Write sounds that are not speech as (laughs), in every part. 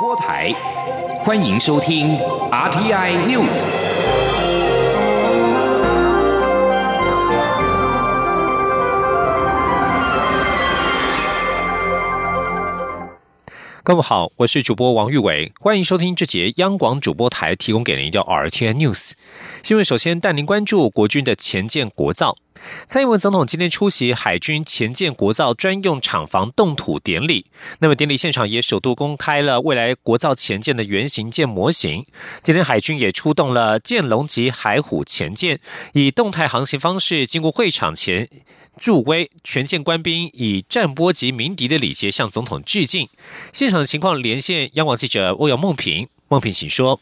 播台，欢迎收听 RTI News。各位好，我是主播王玉伟，欢迎收听这节央广主播台提供给您的 RTI News 新闻。首先带您关注国军的前舰国造。蔡英文总统今天出席海军前舰国造专用厂房动土典礼，那么典礼现场也首度公开了未来国造前舰的原型舰模型。今天海军也出动了舰龙级海虎前舰，以动态航行方式经过会场前助威，全舰官兵以战波级鸣笛的礼节向总统致敬。现场的情况连线央广记者欧阳梦平，梦平请说。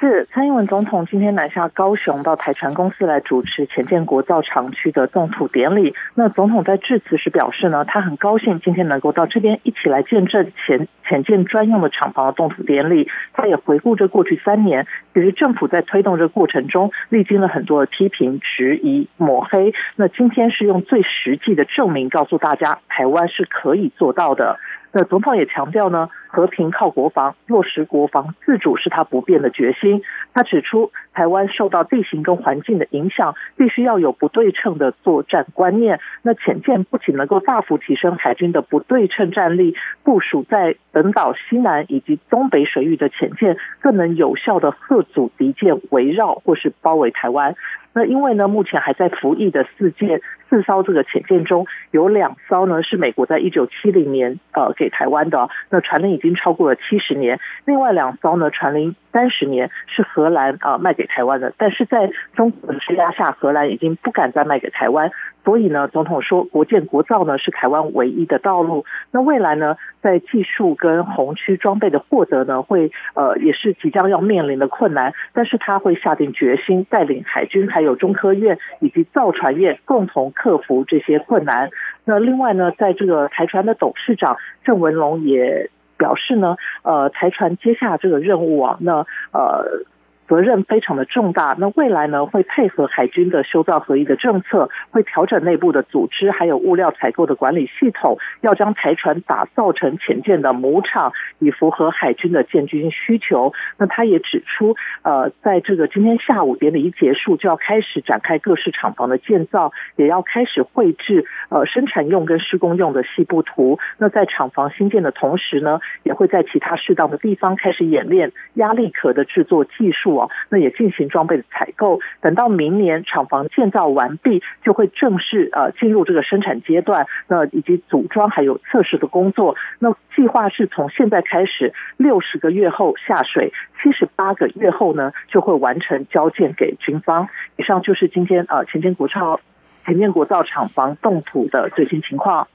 是蔡英文总统今天南下高雄，到台船公司来主持前建国造厂区的动土典礼。那总统在致辞时表示呢，他很高兴今天能够到这边一起来见证前前建专用的厂房的动土典礼。他也回顾这过去三年，其实政府在推动这过程中历经了很多的批评、质疑、抹黑。那今天是用最实际的证明告诉大家，台湾是可以做到的。那总统也强调呢，和平靠国防，落实国防自主是他不变的决心。他指出，台湾受到地形跟环境的影响，必须要有不对称的作战观念。那潜舰不仅能够大幅提升海军的不对称战力，部署在本岛西南以及东北水域的潜舰，更能有效的遏阻敌舰围绕或是包围台湾。那因为呢，目前还在服役的四舰四艘这个潜舰中，有两艘呢是美国在一九七零年呃给台湾的，那船龄已经超过了七十年；另外两艘呢船龄三十年是荷兰啊卖给台湾的，但是在中国的施压下，荷兰已经不敢再卖给台湾。所以呢，总统说国建国造呢是台湾唯一的道路。那未来呢，在技术跟红区装备的获得呢，会呃也是即将要面临的困难。但是他会下定决心，带领海军还有中科院以及造船业共同克服这些困难。那另外呢，在这个台船的董事长郑文龙也表示呢，呃，台船接下这个任务啊，那呃。责任非常的重大，那未来呢会配合海军的修造合一的政策，会调整内部的组织，还有物料采购的管理系统，要将台船打造成潜舰的母厂，以符合海军的建军需求。那他也指出，呃，在这个今天下午典礼一结束，就要开始展开各式厂房的建造，也要开始绘制呃生产用跟施工用的细部图。那在厂房新建的同时呢，也会在其他适当的地方开始演练压力壳的制作技术。那也进行装备的采购，等到明年厂房建造完毕，就会正式呃进入这个生产阶段，那以及组装还有测试的工作。那计划是从现在开始，六十个月后下水，七十八个月后呢就会完成交件给军方。以上就是今天呃前建国造前建国造厂房动土的最新情况。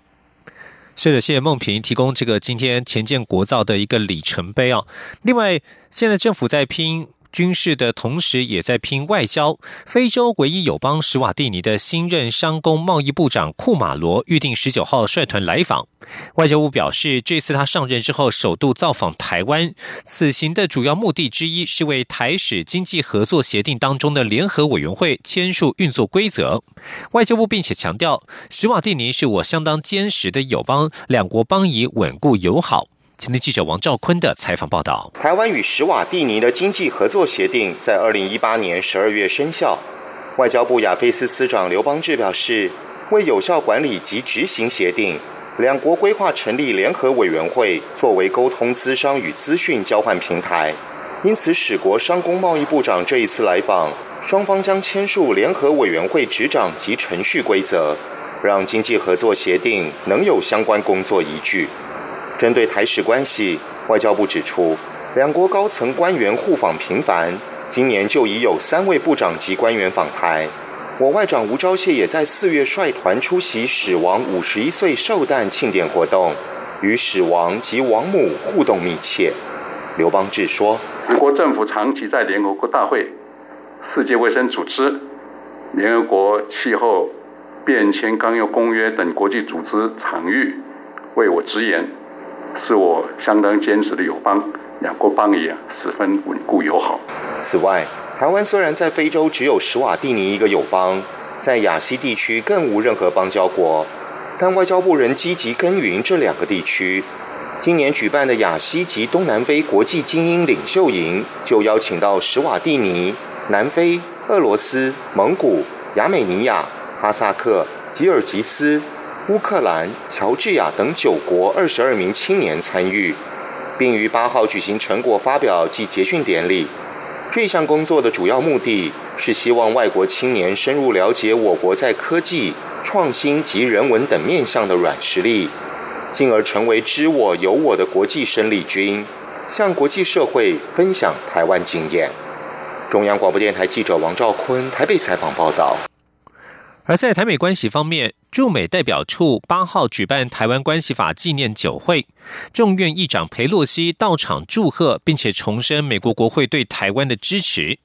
是的，谢谢孟平提供这个今天前建国造的一个里程碑啊。另外，现在政府在拼。军事的同时，也在拼外交。非洲唯一友邦史瓦蒂尼的新任商工贸易部长库马罗预定十九号率团来访。外交部表示，这次他上任之后首度造访台湾，此行的主要目的之一是为台史经济合作协定当中的联合委员会签署运作规则。外交部并且强调，史瓦蒂尼是我相当坚实的友邦，两国邦谊稳固友好。今天记者王兆坤的采访报道：台湾与史瓦蒂尼的经济合作协定在二零一八年十二月生效。外交部亚非司司长刘邦志表示，为有效管理及执行协定，两国规划成立联合委员会，作为沟通、资商与资讯交换平台。因此，史国商工贸易部长这一次来访，双方将签署联合委员会执掌及程序规则，让经济合作协定能有相关工作依据。针对台史关系，外交部指出，两国高层官员互访频繁，今年就已有三位部长级官员访台。我外长吴钊燮也在四月率团出席史王五十一岁寿诞庆典活动，与史王及王母互动密切。刘邦志说：“国政府长期在联合国大会、世界卫生组织、联合国气候变迁纲要公约等国际组织场域为我直言。”是我相当坚持的友邦，两国邦谊啊十分稳固友好。此外，台湾虽然在非洲只有史瓦蒂尼一个友邦，在亚西地区更无任何邦交国，但外交部仍积极耕耘这两个地区，今年举办的亚西及东南非国际精英领袖营，就邀请到史瓦蒂尼、南非、俄罗斯、蒙古、亚美尼亚、哈萨克、吉尔吉斯、乌克兰、乔治亚等九国二十二名青年参与，并于八号举行成果发表及结训典礼。这项工作的主要目的是希望外国青年深入了解我国在科技、创新及人文等面向的软实力。进而成为知我有我的国际生力军，向国际社会分享台湾经验。中央广播电台记者王兆坤台北采访报道。而在台美关系方面，驻美代表处八号举办台湾关系法纪念酒会，众院议长佩洛西到场祝贺，并且重申美国国会对台湾的支持。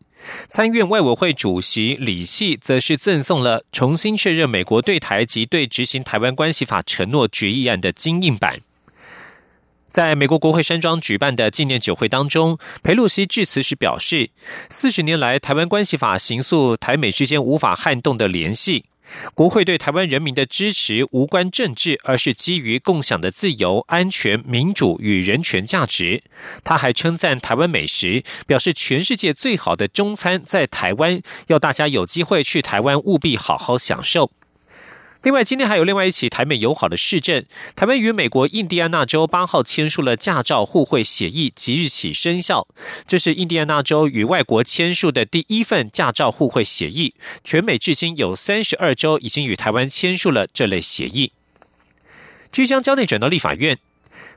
参院外委会主席李系则是赠送了重新确认美国对台及对执行台湾关系法承诺决议案的精印版。在美国国会山庄举办的纪念酒会当中，佩洛西致辞时表示，四十年来台湾关系法形塑台美之间无法撼动的联系。国会对台湾人民的支持无关政治，而是基于共享的自由、安全、民主与人权价值。他还称赞台湾美食，表示全世界最好的中餐在台湾，要大家有机会去台湾务必好好享受。另外，今天还有另外一起台美友好的市政，台湾与美国印第安纳州八号签署了驾照互惠协议，即日起生效。这是印第安纳州与外国签署的第一份驾照互惠协议。全美至今有三十二州已经与台湾签署了这类协议。即将焦点转到立法院。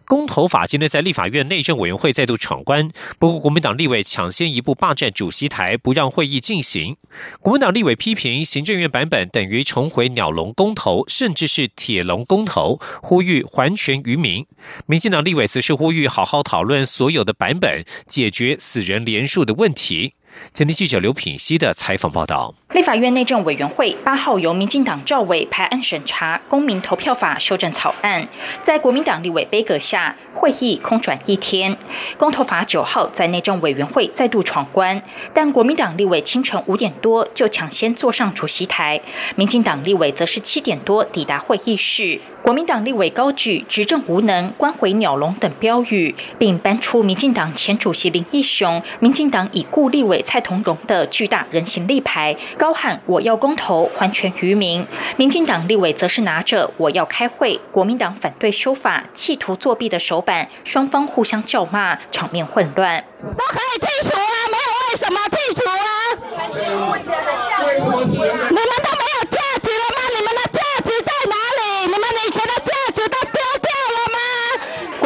公投法今天在立法院内政委员会再度闯关，不过国民党立委抢先一步霸占主席台，不让会议进行。国民党立委批评行政院版本等于重回鸟笼公投，甚至是铁笼公投，呼吁还权于民。民进党立委则是呼吁好好讨论所有的版本，解决死人连数的问题。前天记者刘品熙的采访报道。立法院内政委员会八号由民进党赵委排案审查公民投票法修正草案，在国民党立委杯阁下，会议空转一天。公投法九号在内政委员会再度闯关，但国民党立委清晨五点多就抢先坐上主席台，民进党立委则是七点多抵达会议室。国民党立委高举“执政无能，关回鸟笼”等标语，并搬出民进党前主席林义雄、民进党已故立委蔡同荣的巨大人形立牌。高喊“我要公投，还权于民”，民进党立委则是拿着“我要开会，国民党反对修法，企图作弊”的手板，双方互相叫骂，场面混乱。都可以剔除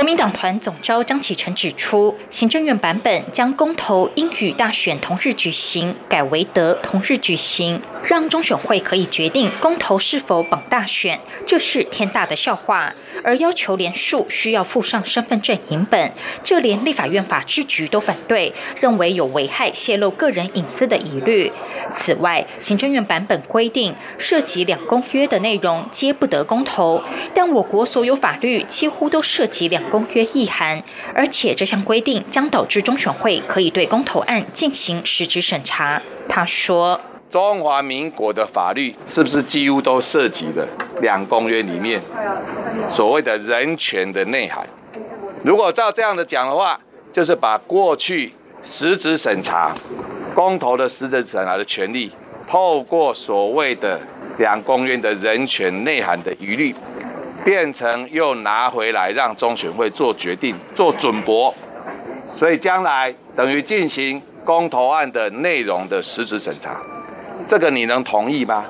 民党团总召张启成指出，行政院版本将公投应与大选同日举行改为得同日举行，让中选会可以决定公投是否绑大选，这是天大的笑话。而要求连署需要附上身份证影本，这连立法院法制局都反对，认为有危害泄露个人隐私的疑虑。此外，行政院版本规定，涉及两公约的内容皆不得公投，但我国所有法律几乎都涉及两公公约意涵，而且这项规定将导致中选会可以对公投案进行实质审查。他说。中华民国的法律是不是几乎都涉及了两公约里面所谓的人权的内涵？如果照这样的讲的话，就是把过去实质审查公投的实质审查的权利，透过所谓的两公约的人权内涵的疑虑，变成又拿回来让中选会做决定、做准驳，所以将来等于进行公投案的内容的实质审查。这个你能同意吗？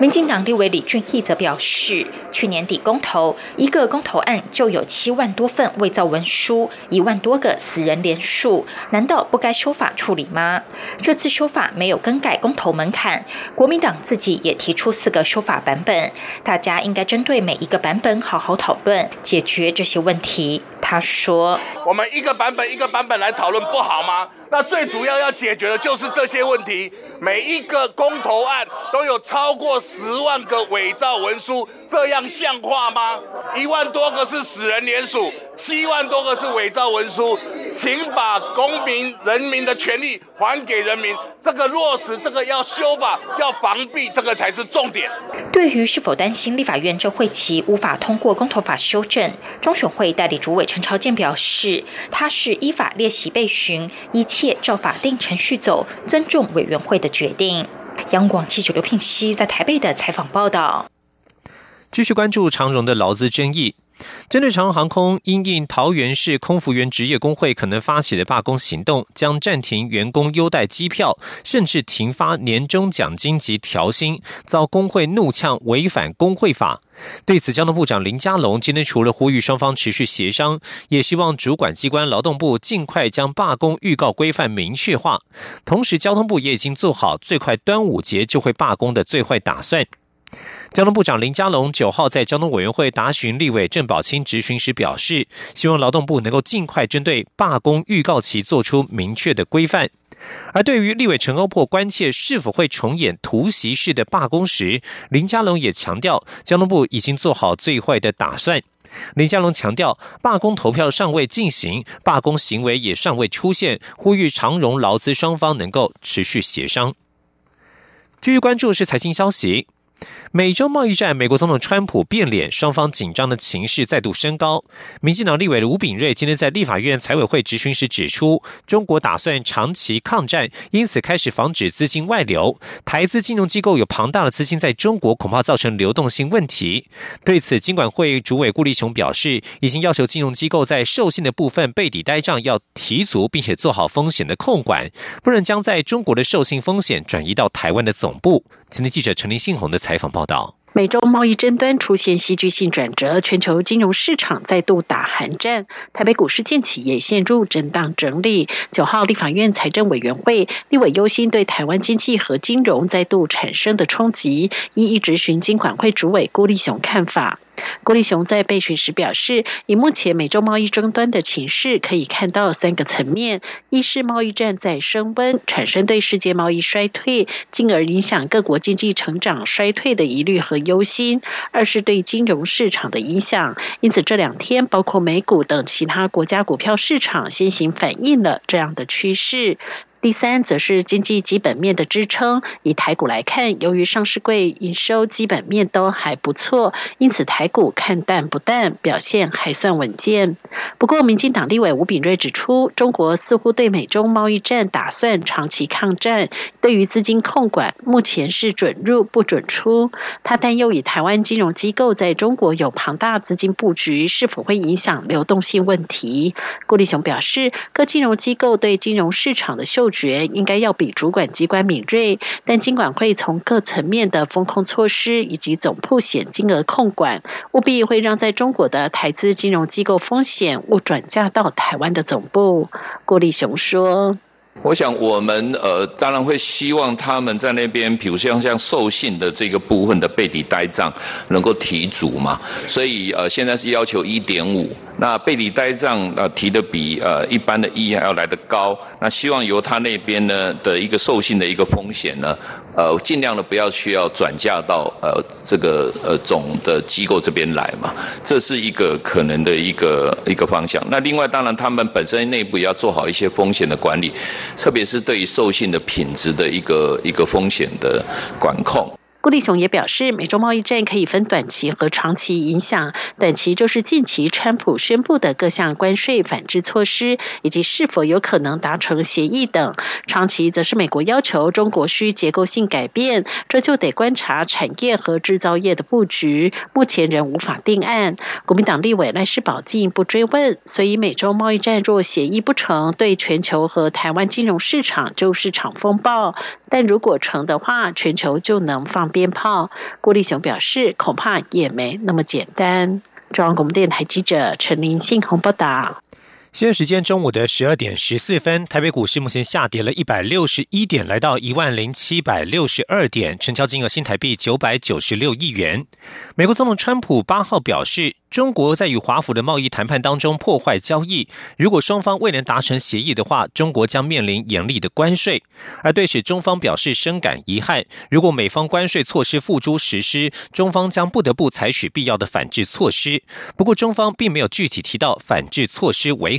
民进党立委李俊毅则表示，去年底公投一个公投案就有七万多份伪造文书，一万多个死人连署，难道不该修法处理吗？这次修法没有更改公投门槛，国民党自己也提出四个修法版本，大家应该针对每一个版本好好讨论，解决这些问题。他说：“我们一个版本一个版本来讨论不好吗？那最主要要解决的就是这些问题。每一个公投案都有超过十万个伪造文书，这样像话吗？一万多个是死人联署，七万多个是伪造文书，请把公民人民的权利还给人民。这个落实，这个要修法，要防弊，这个才是重点。对于是否担心立法院这会期无法通过公投法修正，中选会代理主委陈朝健表示，他是依法列席备询，一切照法定程序走，尊重委员会的决定。央广记者刘聘熙在台北的采访报道。继续关注长荣的劳资争议。针对长荣航空因应桃园市空服员职业工会可能发起的罢工行动，将暂停员工优待机票，甚至停发年终奖金及调薪，遭工会怒呛违反工会法。对此，交通部长林佳龙今天除了呼吁双方持续协商，也希望主管机关劳动部尽快将罢工预告规范明确化。同时，交通部也已经做好最快端午节就会罢工的最坏打算。交通部长林佳龙九号在交通委员会答询立委郑宝清质询时表示，希望劳动部能够尽快针对罢工预告期做出明确的规范。而对于立委陈欧珀关切是否会重演突袭式的罢工时，林佳龙也强调，交通部已经做好最坏的打算。林佳龙强调，罢工投票尚未进行，罢工行为也尚未出现，呼吁长荣劳资双方能够持续协商。继续关注是财经消息。美洲贸易战，美国总统川普变脸，双方紧张的情势再度升高。民进党立委吴炳瑞今天在立法院财委会质询时指出，中国打算长期抗战，因此开始防止资金外流。台资金融机构有庞大的资金在中国，恐怕造成流动性问题。对此，金管会主委顾立雄表示，已经要求金融机构在授信的部分背抵呆账要提足，并且做好风险的控管，不能将在中国的授信风险转移到台湾的总部。今天记者陈林信宏的采采访报道。美洲贸易争端出现戏剧性转折，全球金融市场再度打寒战，台北股市近期也陷入震荡整理。九号立法院财政委员会立委忧心对台湾经济和金融再度产生的冲击，一一执行金管会主委郭立雄看法。郭立雄在备询时表示，以目前美洲贸易争端的情势，可以看到三个层面：一是贸易战在升温，产生对世界贸易衰退，进而影响各国经济成长衰退的疑虑和忧心；二是对金融市场的影响。因此这两天，包括美股等其他国家股票市场先行反映了这样的趋势。第三，则是经济基本面的支撑。以台股来看，由于上市柜营收基本面都还不错，因此台股看淡不淡，表现还算稳健。不过，民进党立委吴炳瑞指出，中国似乎对美中贸易战打算长期抗战，对于资金控管，目前是准入不准出。他担忧以台湾金融机构在中国有庞大资金布局，是否会影响流动性问题。顾立雄表示，各金融机构对金融市场的嗅觉应该要比主管机关敏锐，但金管会从各层面的风控措施以及总铺险金额控管，务必会让在中国的台资金融机构风险物转嫁到台湾的总部。郭立雄说。我想，我们呃，当然会希望他们在那边，比如像像授信的这个部分的背底呆账能够提足嘛。所以呃，现在是要求一点五，那背底呆账呃提的比呃一般的一还要来得高。那希望由他那边呢的一个授信的一个风险呢，呃，尽量的不要需要转嫁到呃这个呃总的机构这边来嘛。这是一个可能的一个一个方向。那另外，当然他们本身内部也要做好一些风险的管理。特别是对于授信的品质的一个一个风险的管控。顾立雄也表示，美洲贸易战可以分短期和长期影响。短期就是近期川普宣布的各项关税反制措施，以及是否有可能达成协议等；长期则是美国要求中国需结构性改变，这就得观察产业和制造业的布局。目前仍无法定案。国民党立委赖世宝进一步追问：所以美洲贸易战若协议不成，对全球和台湾金融市场就是场风暴；但如果成的话，全球就能放。鞭炮，郭立雄表示，恐怕也没那么简单。中央广播电台记者陈林信宏报道。现时间中午的十二点十四分，台北股市目前下跌了一百六十一点，来到一万零七百六十二点，成交金额新台币九百九十六亿元。美国总统川普八号表示。中国在与华府的贸易谈判当中破坏交易，如果双方未能达成协议的话，中国将面临严厉的关税。而对此，中方表示深感遗憾。如果美方关税措施付诸实施，中方将不得不采取必要的反制措施。不过，中方并没有具体提到反制措施为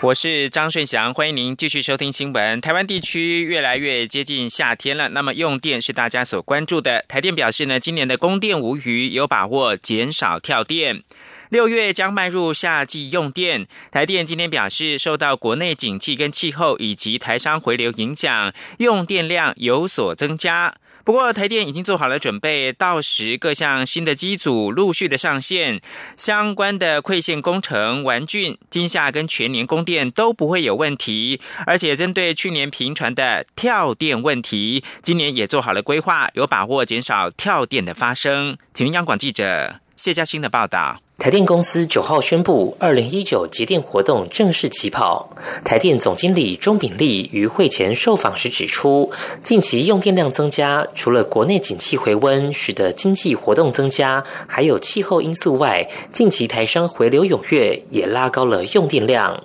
我是张顺祥，欢迎您继续收听新闻。台湾地区越来越接近夏天了，那么用电是大家所关注的。台电表示呢，今年的供电无虞，有把握减少跳电。六月将迈入夏季用电，台电今天表示，受到国内景气跟气候以及台商回流影响，用电量有所增加。不过，台电已经做好了准备，到时各项新的机组陆续的上线，相关的馈线工程完竣，今夏跟全年供电都不会有问题。而且，针对去年频传的跳电问题，今年也做好了规划，有把握减少跳电的发生。请央广记者谢嘉欣的报道。台电公司九号宣布，二零一九节电活动正式起跑。台电总经理钟炳立于会前受访时指出，近期用电量增加，除了国内景气回温使得经济活动增加，还有气候因素外，近期台商回流踊跃，也拉高了用电量。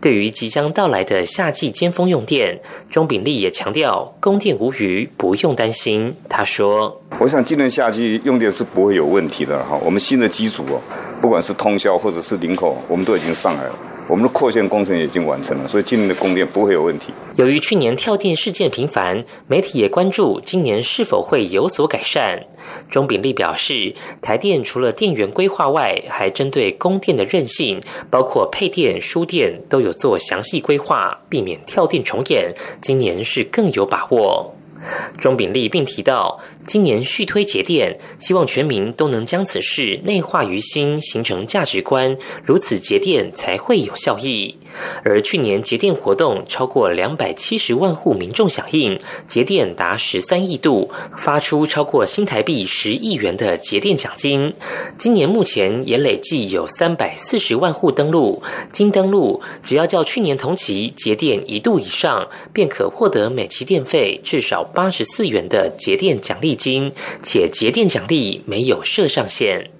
对于即将到来的夏季尖峰用电，钟炳立也强调，供电无虞，不用担心。他说：“我想今年夏季用电是不会有问题的哈，我们新的机组哦。”不管是通宵或者是领口，我们都已经上来了。我们的扩线工程已经完成了，所以今年的供电不会有问题。由于去年跳电事件频繁，媒体也关注今年是否会有所改善。钟炳立表示，台电除了电源规划外，还针对供电的韧性，包括配电、输电都有做详细规划，避免跳电重演。今年是更有把握。钟炳立并提到，今年续推节电，希望全民都能将此事内化于心，形成价值观，如此节电才会有效益。而去年节电活动超过两百七十万户民众响应，节电达十三亿度，发出超过新台币十亿元的节电奖金。今年目前也累计有三百四十万户登录，经登录只要较去年同期节电一度以上，便可获得每期电费至少八十四元的节电奖励金，且节电奖励没有设上限。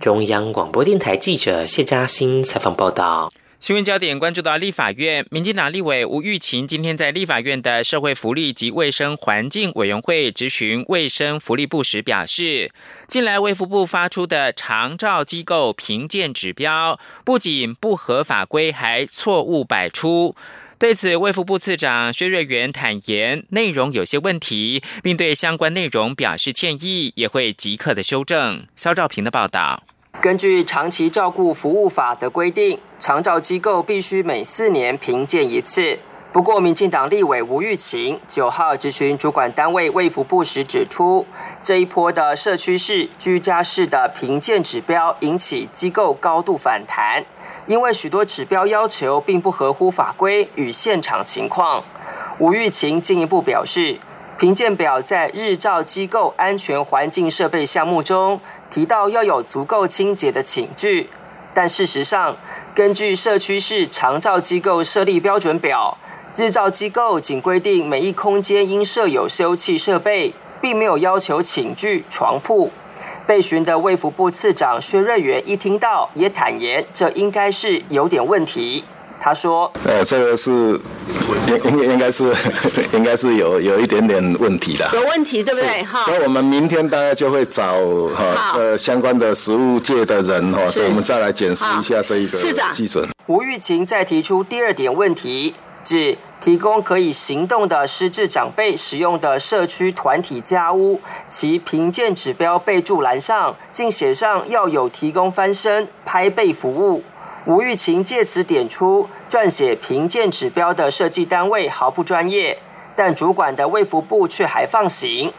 中央广播电台记者谢嘉欣采访报道。新闻焦点关注到立法院，民进党立委吴玉琴今天在立法院的社会福利及卫生环境委员会质询卫生福利部时表示，近来卫福部发出的长照机构评鉴指标不仅不合法规，还错误百出。对此，卫福部次长薛瑞元坦言，内容有些问题，并对相关内容表示歉意，也会即刻的修正。肖兆平的报道。根据长期照顾服务法的规定，长照机构必须每四年评鉴一次。不过，民进党立委吴玉琴九号咨询主管单位卫福部时指出，这一波的社区式、居家式的评鉴指标引起机构高度反弹，因为许多指标要求并不合乎法规与现场情况。吴玉琴进一步表示。评鉴表在日照机构安全环境设备项目中提到要有足够清洁的寝具，但事实上，根据社区式长照机构设立标准表，日照机构仅规定每一空间应设有休憩设备，并没有要求寝具、床铺。被询的卫福部次长薛瑞元一听到，也坦言这应该是有点问题。他说：“呃，这个是应应应该是 (laughs) 应该是有有一点点问题的，有问题对不对？哈，所以我们明天大家就会找哈呃相关的食物界的人哈，所以我们再来检视一下这一个基准。”吴玉琴再提出第二点问题，指提供可以行动的失智长辈使用的社区团体家屋，其评鉴指标备注栏上竟写上要有提供翻身、拍背服务。吴玉琴借此点出，撰写评鉴指标的设计单位毫不专业，但主管的卫福部却还放行。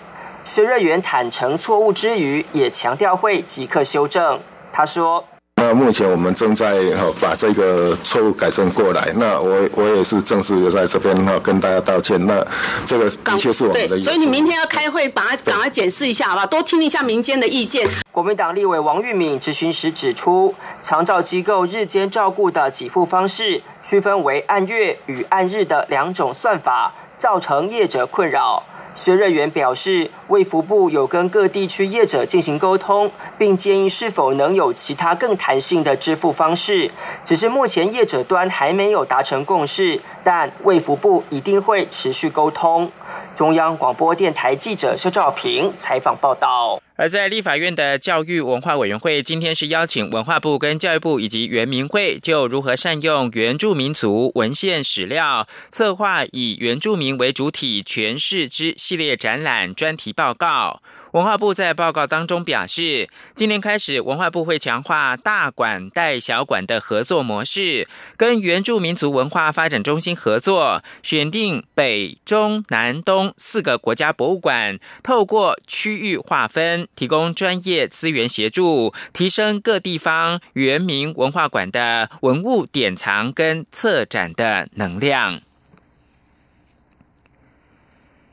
薛瑞元坦诚错误之余，也强调会即刻修正。他说。那目前我们正在哈把这个错误改正过来。那我我也是正式的在这边哈跟大家道歉。那这个的确是我们的。所以你明天要开会，把它赶快检视一下，好吧？多听一下民间的意见。国民党立委王玉敏质询时指出，长照机构日间照顾的给付方式区分为按月与按日的两种算法，造成业者困扰。薛瑞元表示，卫福部有跟各地区业者进行沟通，并建议是否能有其他更弹性的支付方式。只是目前业者端还没有达成共识，但卫福部一定会持续沟通。中央广播电台记者肖兆平采访报道。而在立法院的教育文化委员会，今天是邀请文化部跟教育部以及原民会，就如何善用原住民族文献史料，策划以原住民为主体诠释之系列展览专题报告。文化部在报告当中表示，今年开始，文化部会强化大馆带小馆的合作模式，跟原住民族文化发展中心合作，选定北、中、南、东四个国家博物馆，透过区域划分。提供专业资源协助，提升各地方原民文化馆的文物典藏跟策展的能量。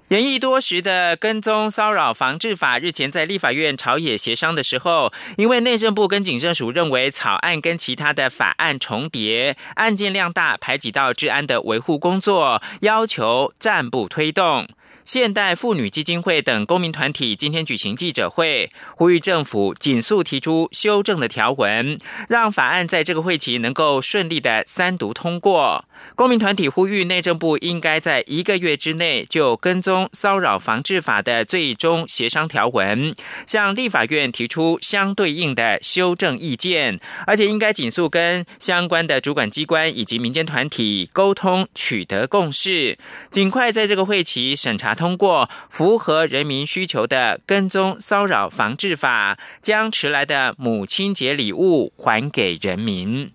演绎多时的跟踪骚扰防治法日前在立法院朝野协商的时候，因为内政部跟警政署认为草案跟其他的法案重叠，案件量大，排挤到治安的维护工作，要求暂不推动。现代妇女基金会等公民团体今天举行记者会，呼吁政府紧速提出修正的条文，让法案在这个会期能够顺利的三读通过。公民团体呼吁内政部应该在一个月之内就跟踪骚扰防治法的最终协商条文，向立法院提出相对应的修正意见，而且应该紧速跟相关的主管机关以及民间团体沟通，取得共识，尽快在这个会期审查。通过符合人民需求的跟踪骚扰防治法，将迟来的母亲节礼物还给人民。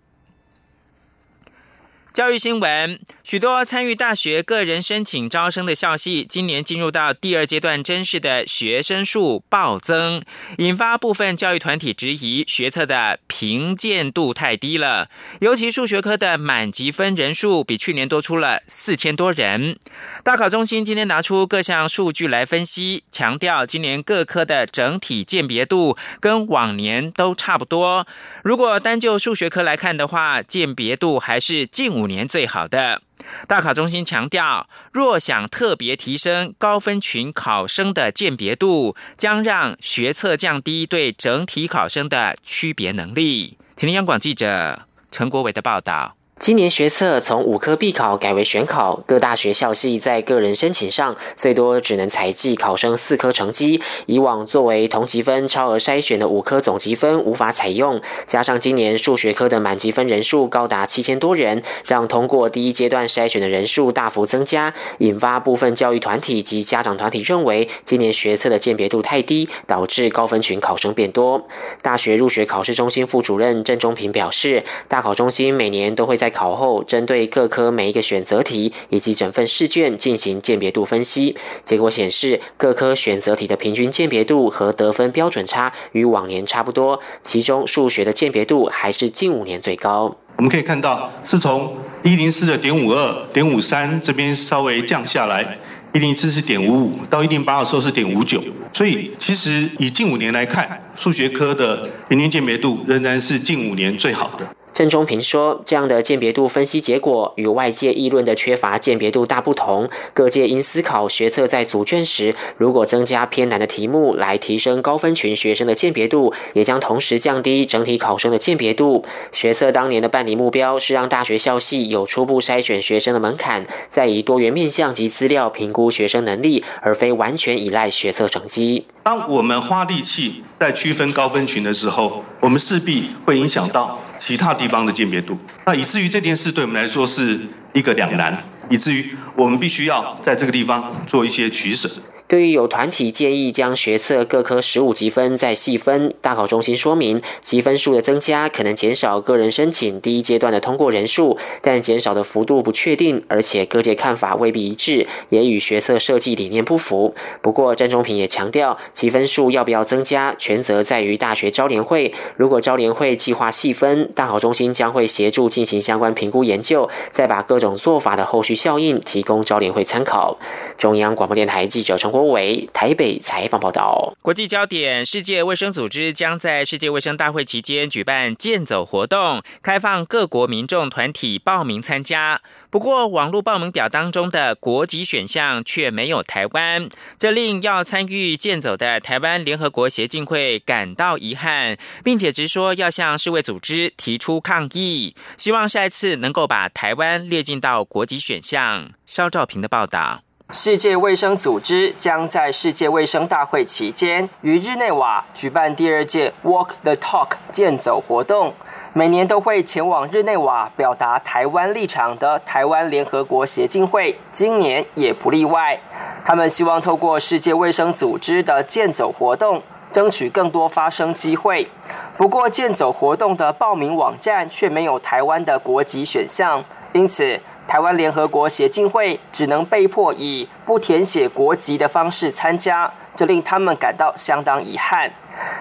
教育新闻：许多参与大学个人申请招生的校系，今年进入到第二阶段甄试的学生数暴增，引发部分教育团体质疑学测的评鉴度太低了。尤其数学科的满级分人数比去年多出了四千多人。大考中心今天拿出各项数据来分析，强调今年各科的整体鉴别度跟往年都差不多。如果单就数学科来看的话，鉴别度还是近五五年最好的。大考中心强调，若想特别提升高分群考生的鉴别度，将让学测降低对整体考生的区别能力。请听央广记者陈国伟的报道。今年学测从五科必考改为选考，各大学校系在个人申请上最多只能采集考生四科成绩。以往作为同级分超额筛选的五科总积分无法采用，加上今年数学科的满积分人数高达七千多人，让通过第一阶段筛选的人数大幅增加，引发部分教育团体及家长团体认为今年学测的鉴别度太低，导致高分群考生变多。大学入学考试中心副主任郑中平表示，大考中心每年都会在考后，针对各科每一个选择题以及整份试卷进行鉴别度分析，结果显示各科选择题的平均鉴别度和得分标准差与往年差不多，其中数学的鉴别度还是近五年最高。我们可以看到，是从一零四的点五二、点五三这边稍微降下来，一零四是点五五，到一零八的时候是点五九，所以其实以近五年来看，数学科的平均鉴别度仍然是近五年最好的。郑中平说：“这样的鉴别度分析结果与外界议论的缺乏鉴别度大不同。各界应思考学测在组卷时，如果增加偏难的题目来提升高分群学生的鉴别度，也将同时降低整体考生的鉴别度。学测当年的办理目标是让大学校系有初步筛选学生的门槛，再以多元面向及资料评估学生能力，而非完全依赖学测成绩。当我们花力气在区分高分群的时候，我们势必会影响到。”其他地方的鉴别度，那以至于这件事对我们来说是一个两难，以至于我们必须要在这个地方做一些取舍。对于有团体建议将学测各科十五积分再细分，大考中心说明，积分数的增加可能减少个人申请第一阶段的通过人数，但减少的幅度不确定，而且各界看法未必一致，也与学测设计理念不符。不过，詹中平也强调，积分数要不要增加，全责在于大学招联会。如果招联会计划细分，大考中心将会协助进行相关评估研究，再把各种做法的后续效应提供招联会参考。中央广播电台记者陈国为台北采访报道。国际焦点：世界卫生组织将在世界卫生大会期间举办健走活动，开放各国民众团体报名参加。不过，网络报名表当中的国籍选项却没有台湾，这令要参与健走的台湾联合国协进会感到遗憾，并且直说要向世卫组织提出抗议，希望下一次能够把台湾列进到国籍选项。肖兆平的报道。世界卫生组织将在世界卫生大会期间于日内瓦举办第二届 Walk the Talk 健走活动。每年都会前往日内瓦表达台湾立场的台湾联合国协进会，今年也不例外。他们希望透过世界卫生组织的健走活动，争取更多发声机会。不过，健走活动的报名网站却没有台湾的国籍选项，因此。台湾联合国协进会只能被迫以不填写国籍的方式参加，这令他们感到相当遗憾。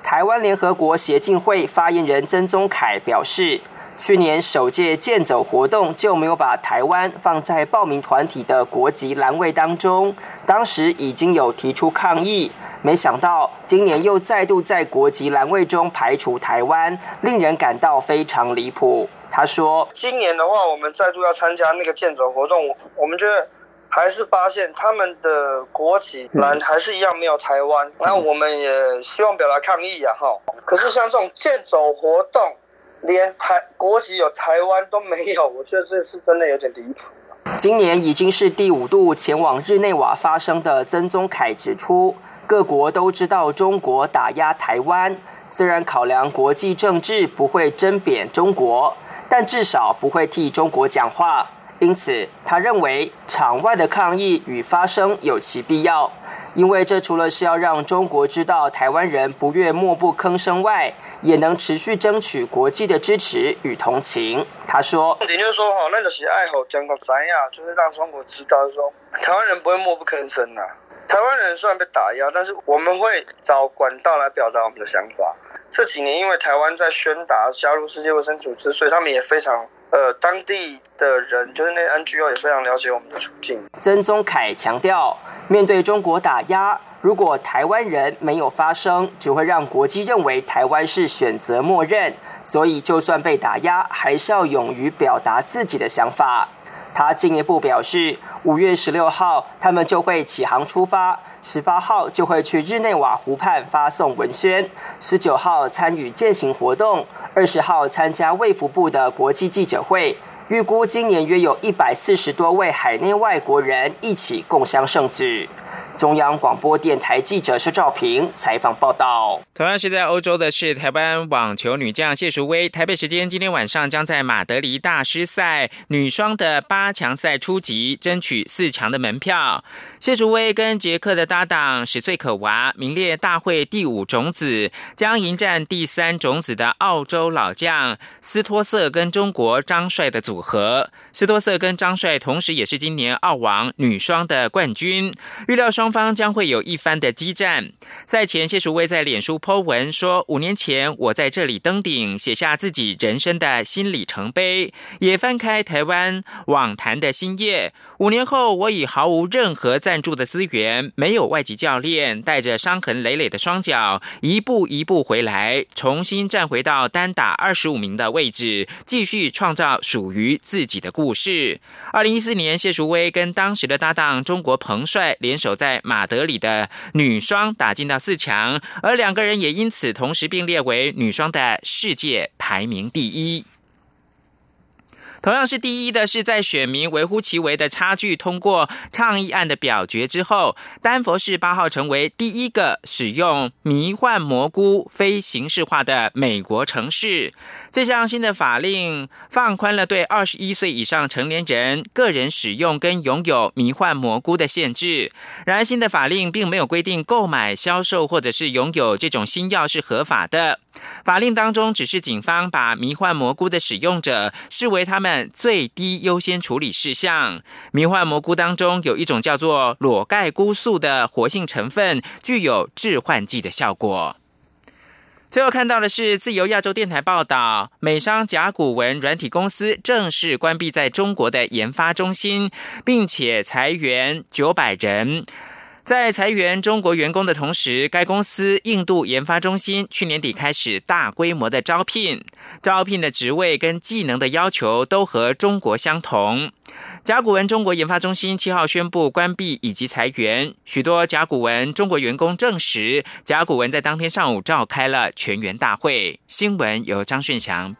台湾联合国协进会发言人曾宗凯表示，去年首届健走活动就没有把台湾放在报名团体的国籍栏位当中，当时已经有提出抗议，没想到今年又再度在国籍栏位中排除台湾，令人感到非常离谱。他说：“今年的话，我们再度要参加那个健走活动，我们觉得还是发现他们的国旗栏还是一样没有台湾。那我们也希望表达抗议啊，哈。可是像这种健走活动，连台国旗有台湾都没有，我觉得这是真的有点离谱。”今年已经是第五度前往日内瓦发生的曾宗凯指出，各国都知道中国打压台湾，虽然考量国际政治不会针贬中国。但至少不会替中国讲话，因此他认为场外的抗议与发声有其必要，因为这除了是要让中国知道台湾人不愿默不吭声外，也能持续争取国际的支持与同情。他说：“也就是说，哈，那就是爱好中国怎样，就是让中国知道说台湾人不会默不吭声呐。台湾人虽然被打压，但是我们会找管道来表达我们的想法。”这几年，因为台湾在宣达加入世界卫生组织，所以他们也非常，呃，当地的人就是那 NGO 也非常了解我们的处境。曾宗凯强调，面对中国打压，如果台湾人没有发声，只会让国际认为台湾是选择默认。所以，就算被打压，还是要勇于表达自己的想法。他进一步表示，五月十六号，他们就会起航出发。十八号就会去日内瓦湖畔发送文宣，十九号参与践行活动，二十号参加卫福部的国际记者会。预估今年约有一百四十多位海内外国人一起共襄盛举。中央广播电台记者施兆平采访报道。同样是在欧洲的是台湾网球女将谢淑薇，台北时间今天晚上将在马德里大师赛女双的八强赛出击，争取四强的门票。谢淑薇跟捷克的搭档史翠可娃名列大会第五种子，将迎战第三种子的澳洲老将斯托瑟跟中国张帅的组合。斯托瑟跟张帅同时也是今年澳网女双的冠军，预料双。双方将会有一番的激战。赛前，谢淑薇在脸书 po 文说：“五年前我在这里登顶，写下自己人生的新里程碑，也翻开台湾网坛的新页。五年后，我以毫无任何赞助的资源，没有外籍教练，带着伤痕累累的双脚，一步一步回来，重新站回到单打二十五名的位置，继续创造属于自己的故事。”二零一四年，谢淑薇跟当时的搭档中国彭帅联手在。马德里的女双打进进到四强，而两个人也因此同时并列为女双的世界排名第一。同样是第一的是在选民微乎其微的差距通过倡议案的表决之后，丹佛市八号成为第一个使用迷幻蘑菇非形式化的美国城市。这项新的法令放宽了对二十一岁以上成年人个人使用跟拥有迷幻蘑菇的限制。然而，新的法令并没有规定购买、销售或者是拥有这种新药是合法的。法令当中只是警方把迷幻蘑菇的使用者视为他们最低优先处理事项。迷幻蘑菇当中有一种叫做裸盖菇素的活性成分，具有致幻剂的效果。最后看到的是自由亚洲电台报道，美商甲骨文软体公司正式关闭在中国的研发中心，并且裁员九百人。在裁员中国员工的同时，该公司印度研发中心去年底开始大规模的招聘，招聘的职位跟技能的要求都和中国相同。甲骨文中国研发中心七号宣布关闭以及裁员，许多甲骨文中国员工证实，甲骨文在当天上午召开了全员大会。新闻由张顺祥。